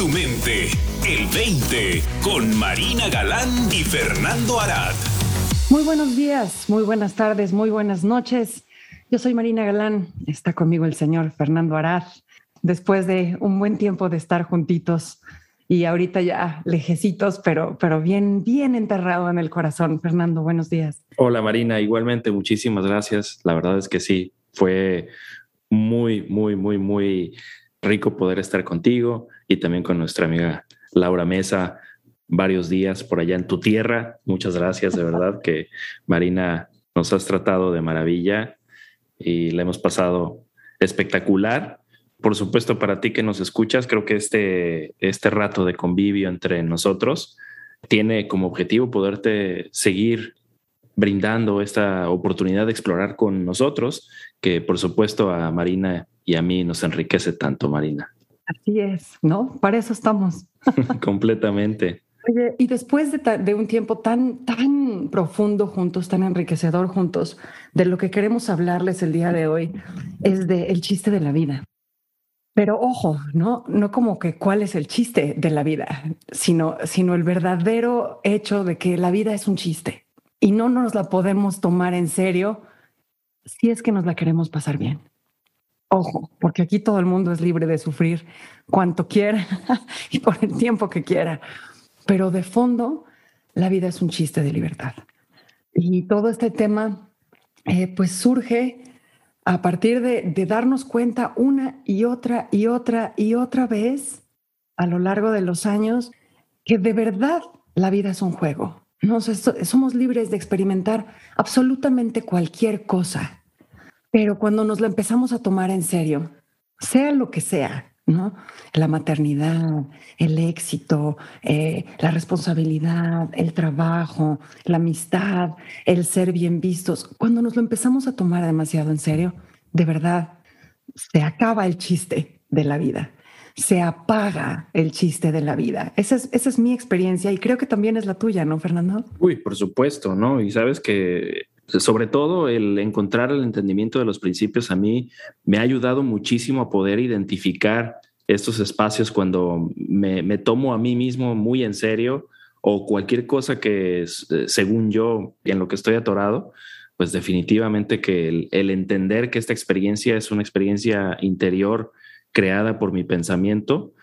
tu mente. El 20 con Marina Galán y Fernando Arad. Muy buenos días, muy buenas tardes, muy buenas noches. Yo soy Marina Galán. Está conmigo el señor Fernando Arad. Después de un buen tiempo de estar juntitos y ahorita ya lejecitos, pero, pero bien, bien enterrado en el corazón. Fernando, buenos días. Hola Marina, igualmente muchísimas gracias. La verdad es que sí, fue muy, muy, muy, muy rico poder estar contigo y también con nuestra amiga Laura Mesa varios días por allá en tu tierra. Muchas gracias, de verdad que Marina nos has tratado de maravilla y le hemos pasado espectacular. Por supuesto, para ti que nos escuchas, creo que este, este rato de convivio entre nosotros tiene como objetivo poderte seguir brindando esta oportunidad de explorar con nosotros, que por supuesto a Marina y a mí nos enriquece tanto, Marina. Así es, ¿no? Para eso estamos. Completamente. Oye, y después de, un tiempo tan, tan profundo juntos, tan enriquecedor juntos, de lo que queremos hablarles el día de hoy es de el chiste de la vida. Pero ojo, no, no como que cuál es el chiste de la vida, sino, sino el verdadero hecho de que la vida es un chiste y no nos la podemos tomar en serio si es que nos la queremos pasar bien. Ojo, porque aquí todo el mundo es libre de sufrir cuanto quiera y por el tiempo que quiera. Pero de fondo, la vida es un chiste de libertad. Y todo este tema, eh, pues surge a partir de, de darnos cuenta una y otra y otra y otra vez a lo largo de los años que de verdad la vida es un juego. No, somos libres de experimentar absolutamente cualquier cosa pero cuando nos la empezamos a tomar en serio, sea lo que sea, ¿no? La maternidad, el éxito, eh, la responsabilidad, el trabajo, la amistad, el ser bien vistos, cuando nos lo empezamos a tomar demasiado en serio, de verdad, se acaba el chiste de la vida se apaga el chiste de la vida. Esa es, esa es mi experiencia y creo que también es la tuya, ¿no, Fernando? Uy, por supuesto, ¿no? Y sabes que sobre todo el encontrar el entendimiento de los principios a mí me ha ayudado muchísimo a poder identificar estos espacios cuando me, tomo a mí mismo muy en serio o cualquier cosa que según yo en lo que estoy atorado, pues definitivamente que el, el entender que esta experiencia es una experiencia interior creada por mi pensamiento,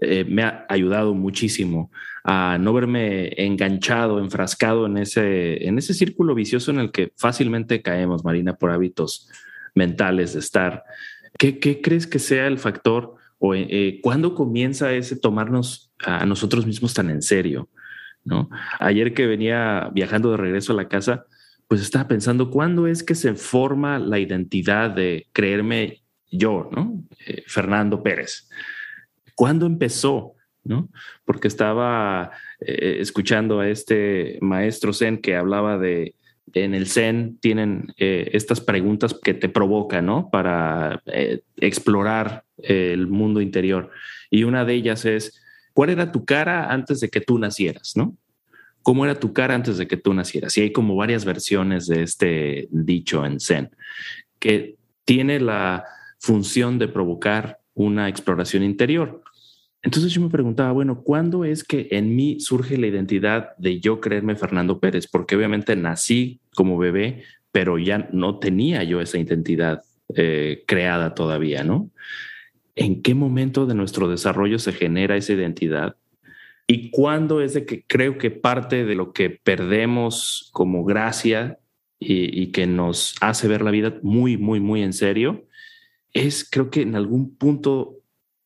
eh, me ha ayudado muchísimo a no verme enganchado, enfrascado en ese, en ese círculo vicioso en el que fácilmente caemos, Marina, por hábitos mentales de estar. ¿Qué, crees que sea el factor o eh, cuándo comienza ese tomarnos a nosotros mismos tan en serio? ¿no? Ayer que venía viajando de regreso a la casa, pues estaba pensando, ¿cuándo es que se forma la identidad de creerme yo, ¿no? Eh, Fernando Pérez. ¿Cuándo empezó? ¿no? Porque estaba eh, escuchando a este maestro Zen que hablaba de en el Zen tienen eh, estas preguntas que te provocan, ¿no? Para eh, explorar el mundo interior. Y una de ellas es, ¿cuál era tu cara antes de que tú nacieras, ¿no? ¿Cómo era tu cara antes de que tú nacieras? Y hay como varias versiones de este dicho en Zen, que tiene la función de provocar una exploración interior. Entonces yo me preguntaba, bueno, ¿cuándo es que en mí surge la identidad de yo creerme Fernando Pérez? Porque obviamente nací como bebé, pero ya no tenía yo esa identidad eh, creada todavía, ¿no? ¿En qué momento de nuestro desarrollo se genera esa identidad? ¿Y cuándo es de que creo que parte de lo que perdemos como gracia y, y que nos hace ver la vida muy, muy, muy en serio? Es creo que en algún punto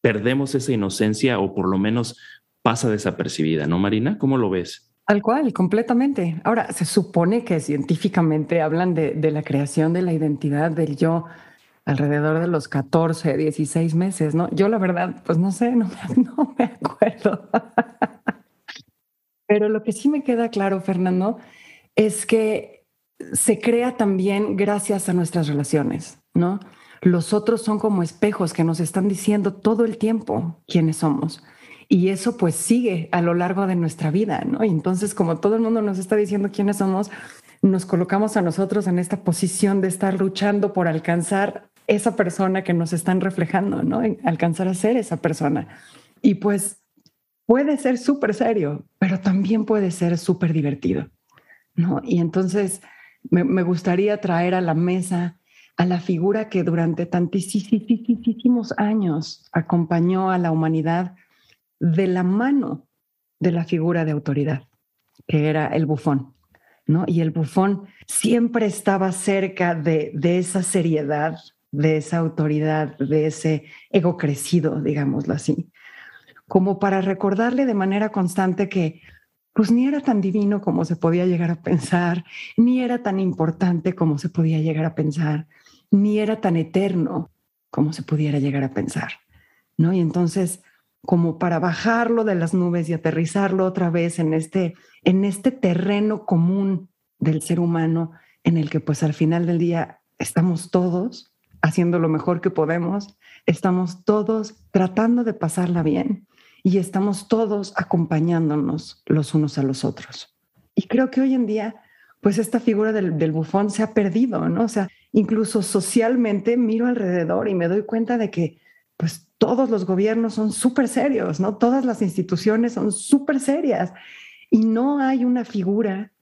perdemos esa inocencia o por lo menos pasa desapercibida, ¿no, Marina? ¿Cómo lo ves? Al cual, completamente. Ahora, se supone que científicamente hablan de, la creación de la identidad del yo alrededor de los 14, 16 meses, ¿no? Yo la verdad, pues no sé, no, no me acuerdo. Pero lo que sí me queda claro, Fernando, es que se crea también gracias a nuestras relaciones, ¿no? Los otros son como espejos que nos están diciendo todo el tiempo quiénes somos. Y eso pues sigue a lo largo de nuestra vida, ¿no? Y entonces como todo el mundo nos está diciendo quiénes somos, nos colocamos a nosotros en esta posición de estar luchando por alcanzar esa persona que nos están reflejando, ¿no? Alcanzar a ser esa persona. Y pues puede ser súper serio, pero también puede ser súper divertido, ¿no? Y entonces me, me, gustaría traer a la mesa a la figura que durante tantísimos años acompañó a la humanidad de la mano de la figura de autoridad, que era el bufón. ¿no? Y el bufón siempre estaba cerca de, de esa seriedad, de esa autoridad, de ese ego crecido, digámoslo así, como para recordarle de manera constante que pues ni era tan divino como se podía llegar a pensar, ni era tan importante como se podía llegar a pensar, ni era tan eterno como se pudiera llegar a pensar, ¿no? Y entonces, como para bajarlo de las nubes y aterrizarlo otra vez en este, en este terreno común del ser humano, en el que pues al final del día estamos todos haciendo lo mejor que podemos, estamos todos tratando de pasarla bien y estamos todos acompañándonos los unos a los otros. Y creo que hoy en día, pues esta figura del, del bufón se ha perdido, ¿no? O sea, incluso socialmente miro alrededor y me doy cuenta de que pues todos los gobiernos son súper serios, ¿no? Todas las instituciones son súper serias y no hay una figura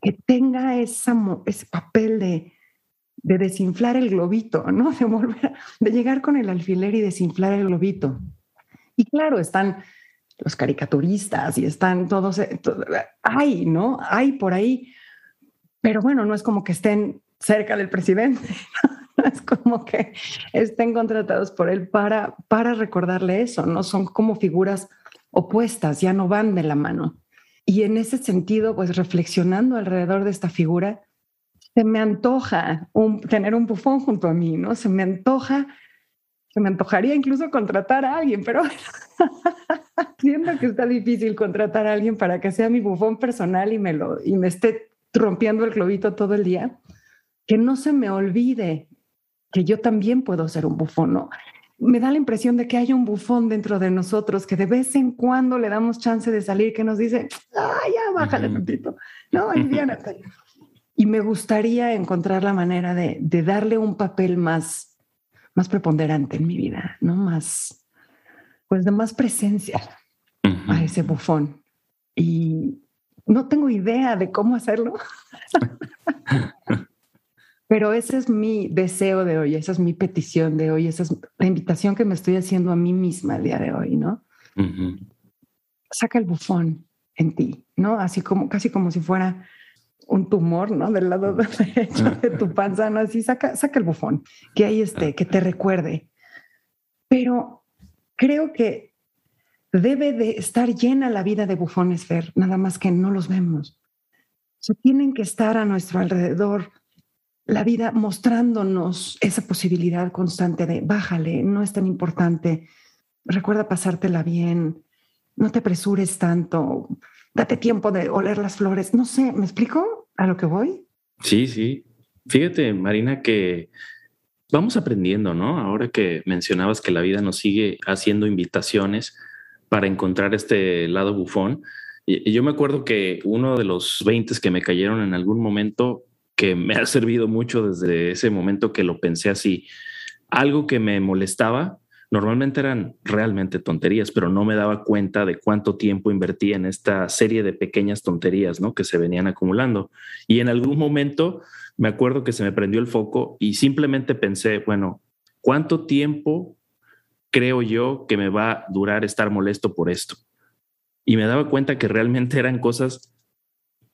que tenga ese papel de, de desinflar el globito, ¿no? De, volver, de llegar con el alfiler y desinflar el globito. Y claro, están los caricaturistas y están todos, eh, hay, ¿no? Hay por ahí, pero bueno, no es como que estén cerca del presidente, es como que estén contratados por él para, para recordarle eso, ¿no? Son como figuras opuestas, ya no van de la mano. Y en ese sentido, pues reflexionando alrededor de esta figura, se me antoja un, tener un bufón junto a mí, ¿no? Se me antoja, se me antojaría incluso contratar a alguien, pero siento que está difícil contratar a alguien para que sea mi bufón personal y me, lo, y me esté rompiendo el globito todo el día. Que no se me olvide que yo también puedo ser un bufón, ¿no? me da la impresión de que hay un bufón dentro de nosotros que de vez en cuando le damos chance de salir, que nos dice, ah, ya bájale tantito, no, aliviánate. y me gustaría encontrar la manera de, de, darle un papel más, más preponderante en mi vida, ¿no? Más, pues de más presencia a ese bufón. Y no tengo idea de cómo hacerlo. Pero ese es mi deseo de hoy, esa es mi petición de hoy, esa es la invitación que me estoy haciendo a mí misma el día de hoy, ¿no? Saca el bufón en ti, ¿no? Así como, casi como si fuera un tumor, ¿no? Del lado derecho de tu panza, ¿no? Así saca, saca el bufón, que ahí esté, que te recuerde. Pero creo que debe de estar llena la vida de bufones, Fer, nada más que no los vemos. O tienen que estar a nuestro alrededor la vida mostrándonos esa posibilidad constante de bájale, no es tan importante, recuerda pasártela bien, no te apresures tanto, date tiempo de oler las flores, no sé, ¿me explico a lo que voy? Sí, sí. Fíjate, Marina, que vamos aprendiendo, ¿no? Ahora que mencionabas que la vida nos sigue haciendo invitaciones para encontrar este lado bufón. Yo me acuerdo que uno de los 20 que me cayeron en algún momento que me ha servido mucho desde ese momento que lo pensé así. Algo que me molestaba, normalmente eran realmente tonterías, pero no me daba cuenta de cuánto tiempo invertía en esta serie de pequeñas tonterías, ¿no? Que se venían acumulando. Y en algún momento me acuerdo que se me prendió el foco y simplemente pensé, bueno, ¿cuánto tiempo creo yo que me va a durar estar molesto por esto? Y me daba cuenta que realmente eran cosas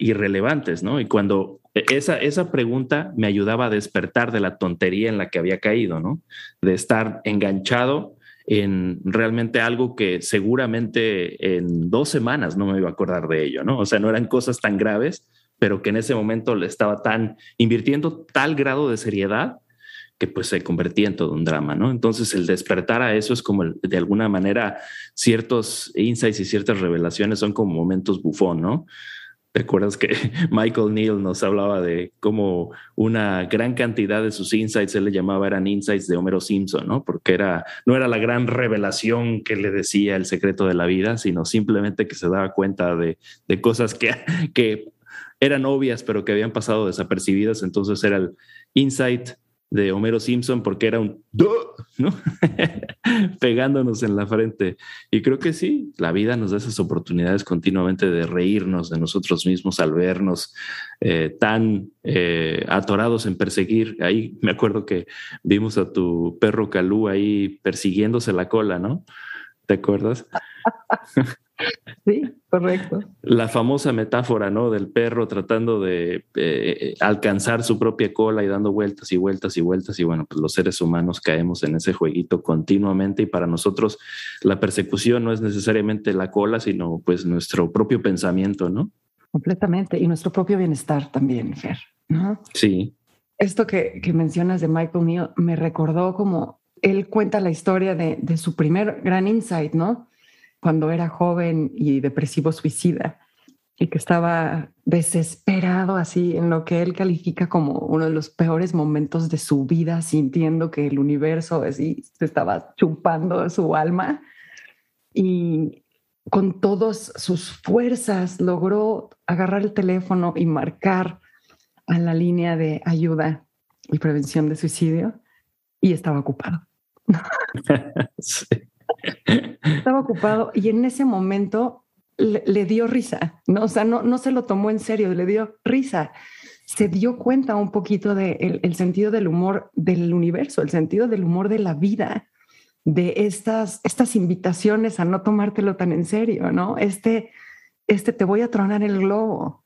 irrelevantes, ¿no? Y cuando e, esa, esa pregunta me ayudaba a despertar de la tontería en la que había caído, ¿no? De estar enganchado en realmente algo que seguramente en dos semanas no me iba a acordar de ello, ¿no? O sea, no eran cosas tan graves, pero que en ese momento le estaba tan invirtiendo tal grado de seriedad que pues se convertía en todo un drama, ¿no? Entonces el despertar a eso es como de alguna manera ciertos insights y ciertas revelaciones son como momentos bufón, ¿no? ¿Te acuerdas que Michael Neal nos hablaba de cómo una gran cantidad de sus insights, él le llamaba, eran insights de Homero Simpson, ¿no? Porque era, no era la gran revelación que le decía el secreto de la vida, sino simplemente que se daba cuenta de, de cosas que, que eran obvias, pero que habían pasado desapercibidas. Entonces era el insight de Homero Simpson porque era un ¿no? pegándonos en la frente. Y creo que sí, la vida nos da esas oportunidades continuamente de reírnos de nosotros mismos al vernos eh, tan eh, atorados en perseguir. Ahí me acuerdo que vimos a tu perro Calú ahí persiguiéndose la cola, ¿no? ¿Te acuerdas? Sí, correcto. La famosa metáfora, ¿no? Del perro tratando de eh, alcanzar su propia cola y dando vueltas y vueltas y vueltas. Y bueno, pues los seres humanos caemos en ese jueguito continuamente y para nosotros la persecución no es necesariamente la cola, sino pues nuestro propio pensamiento, ¿no? Completamente. Y nuestro propio bienestar también, Fer, ¿no? Sí. Esto que, que mencionas de Michael Neal me recordó como él cuenta la historia de, de su primer gran insight, ¿no? Cuando era joven y depresivo suicida y que estaba desesperado así en lo que él califica como uno de los peores momentos de su vida, sintiendo que el universo así se estaba chupando su alma y con todas sus fuerzas logró agarrar el teléfono y marcar a la línea de ayuda y prevención de suicidio y estaba ocupado. sí. Estaba ocupado y en ese momento le, dio risa, ¿no? O sea, no, no se lo tomó en serio, le dio risa. Se dio cuenta un poquito del de el sentido del humor del universo, el sentido del humor de la vida, de estas, estas invitaciones a no tomártelo tan en serio, ¿no? Este, este te voy a tronar el globo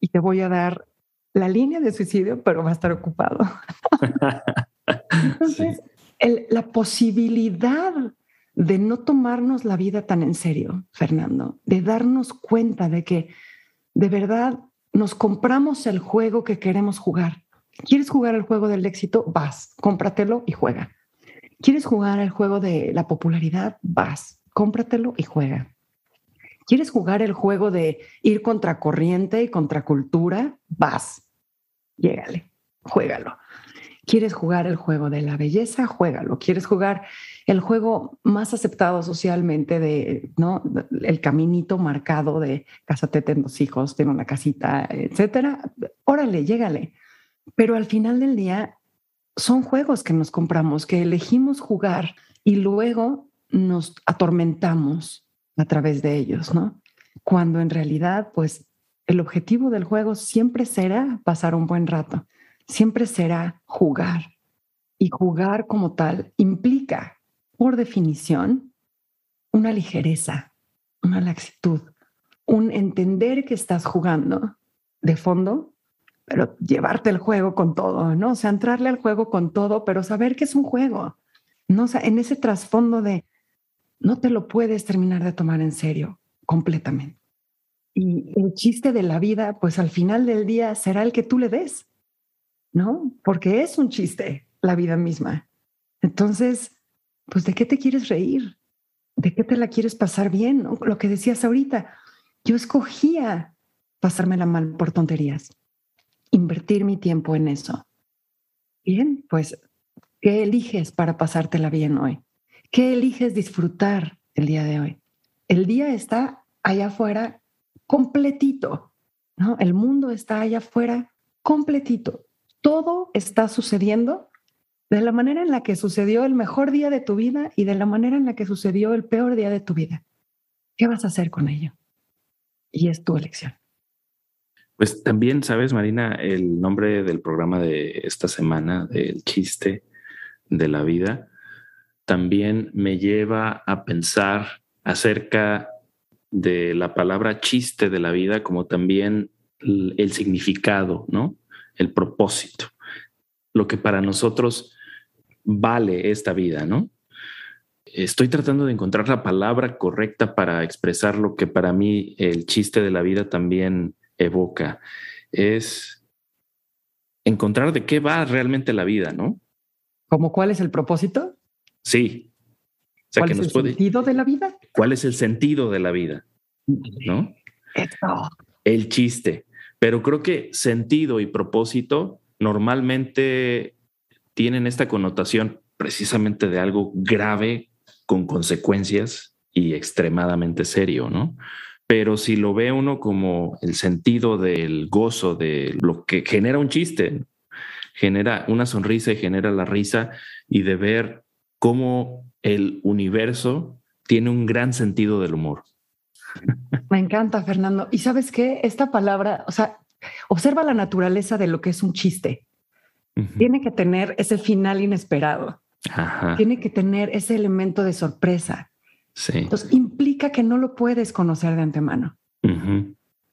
y te voy a dar la línea de suicidio, pero va a estar ocupado. Entonces, la posibilidad de no tomarnos la vida tan en serio, Fernando, de darnos cuenta de que de verdad nos compramos el juego que queremos jugar. ¿Quieres jugar el juego del éxito? Vas, cómpratelo y juega. ¿Quieres jugar el juego de la popularidad? Vas, cómpratelo y juega. ¿Quieres jugar el juego de ir contra corriente y contra cultura? Vas, llégale, juégalo. ¿Quieres jugar el juego de la belleza? Juégalo. ¿Quieres jugar el juego más aceptado socialmente de, ¿no? El caminito marcado de cásate, ten dos hijos, ten una casita, etcétera. Órale, llégale. Pero al final del día son juegos que nos compramos, que elegimos jugar y luego nos atormentamos a través de ellos, ¿no? Cuando en realidad, pues, el objetivo del juego siempre será pasar un buen rato, siempre será jugar. Y jugar como tal implica por definición, una ligereza, una laxitud, un entender que estás jugando de fondo, pero llevarte el juego con todo, ¿no? O sea, entrarle al juego con todo, pero saber que es un juego, ¿no? O sea, en ese trasfondo de no te lo puedes terminar de tomar en serio completamente. Y el chiste de la vida, pues al final del día será el que tú le des, ¿no? Porque es un chiste la vida misma. Entonces, pues ¿de qué te quieres reír? ¿De qué te la quieres pasar bien? Lo que decías ahorita, yo escogía pasármela mal por tonterías, invertir mi tiempo en eso. Bien, pues, ¿qué eliges para pasártela bien hoy? ¿Qué eliges disfrutar el día de hoy? El día está allá afuera completito, ¿no? El mundo está allá afuera completito. Todo está sucediendo de la manera en la que sucedió el mejor día de tu vida y de la manera en la que sucedió el peor día de tu vida. ¿Qué vas a hacer con ello? Y es tu elección. Pues también, sabes, Marina, el nombre del programa de esta semana, del chiste de la vida, también me lleva a pensar acerca de la palabra chiste de la vida como también el significado, ¿no? El propósito. Lo que para nosotros vale esta vida, ¿no? Estoy tratando de encontrar la palabra correcta para expresar lo que para mí el chiste de la vida también evoca. Es encontrar de qué va realmente la vida, ¿no? ¿Cómo cuál es el propósito? Sí. ¿Cuál es el sentido de la vida? ¿Cuál es el sentido de la vida? ¿No? El chiste. Pero creo que sentido y propósito normalmente tienen esta connotación precisamente de algo grave con consecuencias y extremadamente serio, ¿no? Pero si lo ve uno como el sentido del gozo, de lo que genera un chiste, genera una sonrisa y genera la risa y de ver cómo el universo tiene un gran sentido del humor. Me encanta, Fernando. Y sabes qué? Esta palabra, o sea, observa la naturaleza de lo que es un chiste. Tiene que tener ese final inesperado. Tiene que tener ese elemento de sorpresa. Entonces implica que no lo puedes conocer de antemano.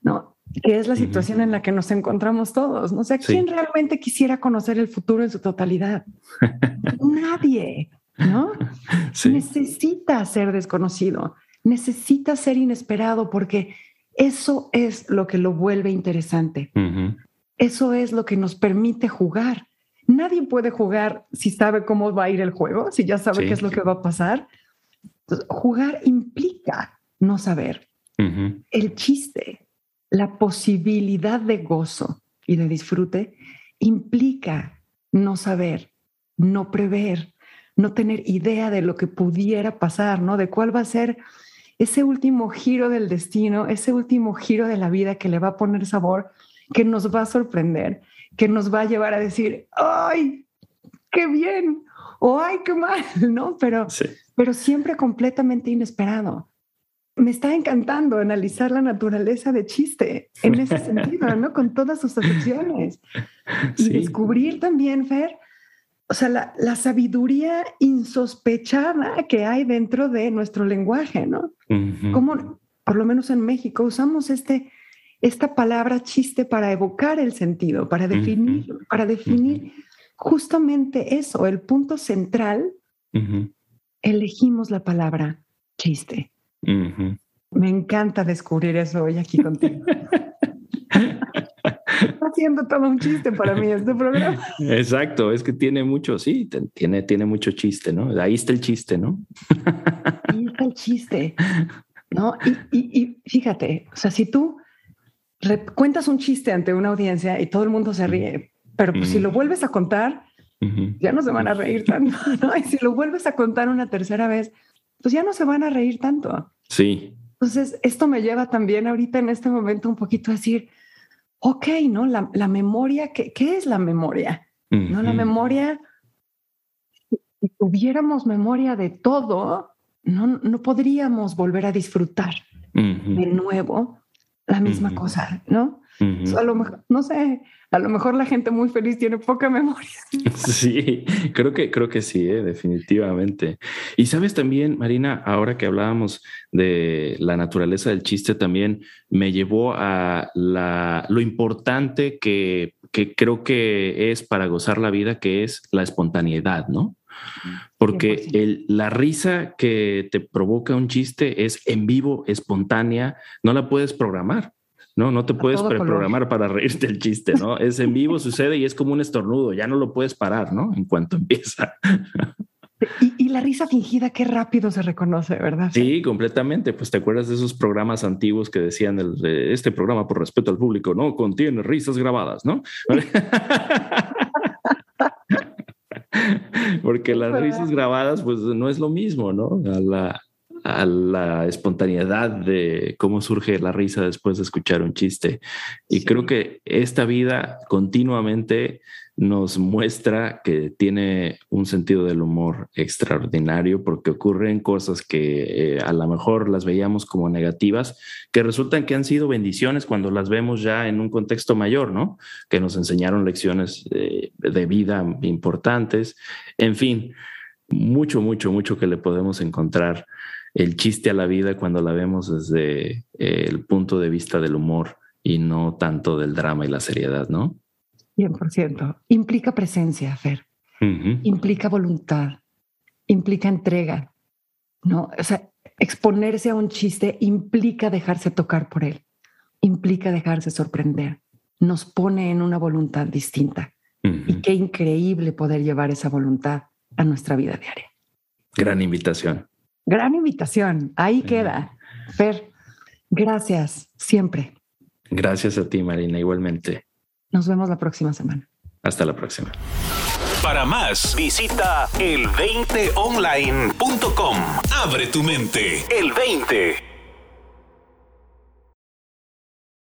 No, que es la situación en la que nos encontramos todos. No sé quién realmente quisiera conocer el futuro en su totalidad. Nadie, ¿no? Necesita ser desconocido, necesita ser inesperado porque eso es lo que lo vuelve interesante. Eso es lo que nos permite jugar. Nadie puede jugar si sabe cómo va a ir el juego, si ya sabe qué es lo que va a pasar. jugar implica no saber. El chiste, la posibilidad de gozo y de disfrute implica no saber, no prever, no tener idea de lo que pudiera pasar, ¿no? De cuál va a ser ese último giro del destino, ese último giro de la vida que le va a poner sabor, que nos va a sorprender, que nos va a llevar a decir, ¡ay, qué bien! o ¡ay, qué mal! ¿No? Pero, pero siempre completamente inesperado. Me está encantando analizar la naturaleza de chiste en ese sentido, ¿no? Con todas sus acepciones. Y descubrir también, Fer, o sea, la, sabiduría insospechada que hay dentro de nuestro lenguaje, ¿no? Como, por lo menos en México, usamos este, esta palabra chiste para evocar el sentido, para definir, para definir justamente eso, el punto central. Elegimos la palabra chiste. Me encanta descubrir eso hoy aquí contigo. haciendo todo un chiste para mí este programa. Exacto, es que tiene mucho, sí, tiene, tiene mucho chiste, ¿no? Ahí está el chiste, ¿no? Ahí está el chiste, ¿no? Y, fíjate, o sea, si tú cuentas un chiste ante una audiencia y todo el mundo se ríe, pero pues si lo vuelves a contar, ya no se van a reír tanto, ¿no? Y si lo vuelves a contar una tercera vez, pues ya no se van a reír tanto. Sí. Entonces, esto me lleva también ahorita en este momento un poquito a decir, ok, ¿no? La, memoria, ¿qué, es la memoria? ¿No? La memoria, si tuviéramos memoria de todo, no, no podríamos volver a disfrutar de nuevo la misma cosa, ¿no? a lo mejor, no sé, a lo mejor la gente muy feliz tiene poca memoria. Sí, creo que, creo que sí, ¿eh? definitivamente. Y sabes también, Marina, ahora que hablábamos de la naturaleza del chiste, también me llevó a la, lo importante que, que creo que es para gozar la vida, que es la espontaneidad, ¿no? Porque el, la risa que te provoca un chiste es en vivo, espontánea, no la puedes programar. No, no te puedes preprogramar para reírte el chiste, ¿no? Es en vivo, sucede y es como un estornudo, ya no lo puedes parar, ¿no? En cuanto empieza. Y, la risa fingida, qué rápido se reconoce, ¿verdad? Sí, completamente. Pues te acuerdas de esos programas antiguos que decían el, este programa por respeto al público, no contiene risas grabadas, ¿no? Porque las risas grabadas, pues no es lo mismo, ¿no? A la, a la espontaneidad de cómo surge la risa después de escuchar un chiste. Y creo que esta vida continuamente nos muestra que tiene un sentido del humor extraordinario porque ocurren cosas que eh, a lo mejor las veíamos como negativas, que resultan que han sido bendiciones cuando las vemos ya en un contexto mayor, ¿no? Que nos enseñaron lecciones de vida importantes. En fin, mucho, mucho, mucho que le podemos encontrar el chiste a la vida cuando la vemos desde eh, el punto de vista del humor y no tanto del drama y la seriedad, ¿no? 100%. Implica presencia, Fer. Implica voluntad. Implica entrega. ¿no? O sea, exponerse a un chiste implica dejarse tocar por él. Implica dejarse sorprender. Nos pone en una voluntad distinta. Y qué increíble poder llevar esa voluntad a nuestra vida diaria. Gran invitación. Gran invitación. Ahí queda. Fer, gracias siempre. Gracias a ti, Marina, igualmente. Nos vemos la próxima semana. Hasta la próxima. Para más, visita el20online.com. Abre tu mente. El 20.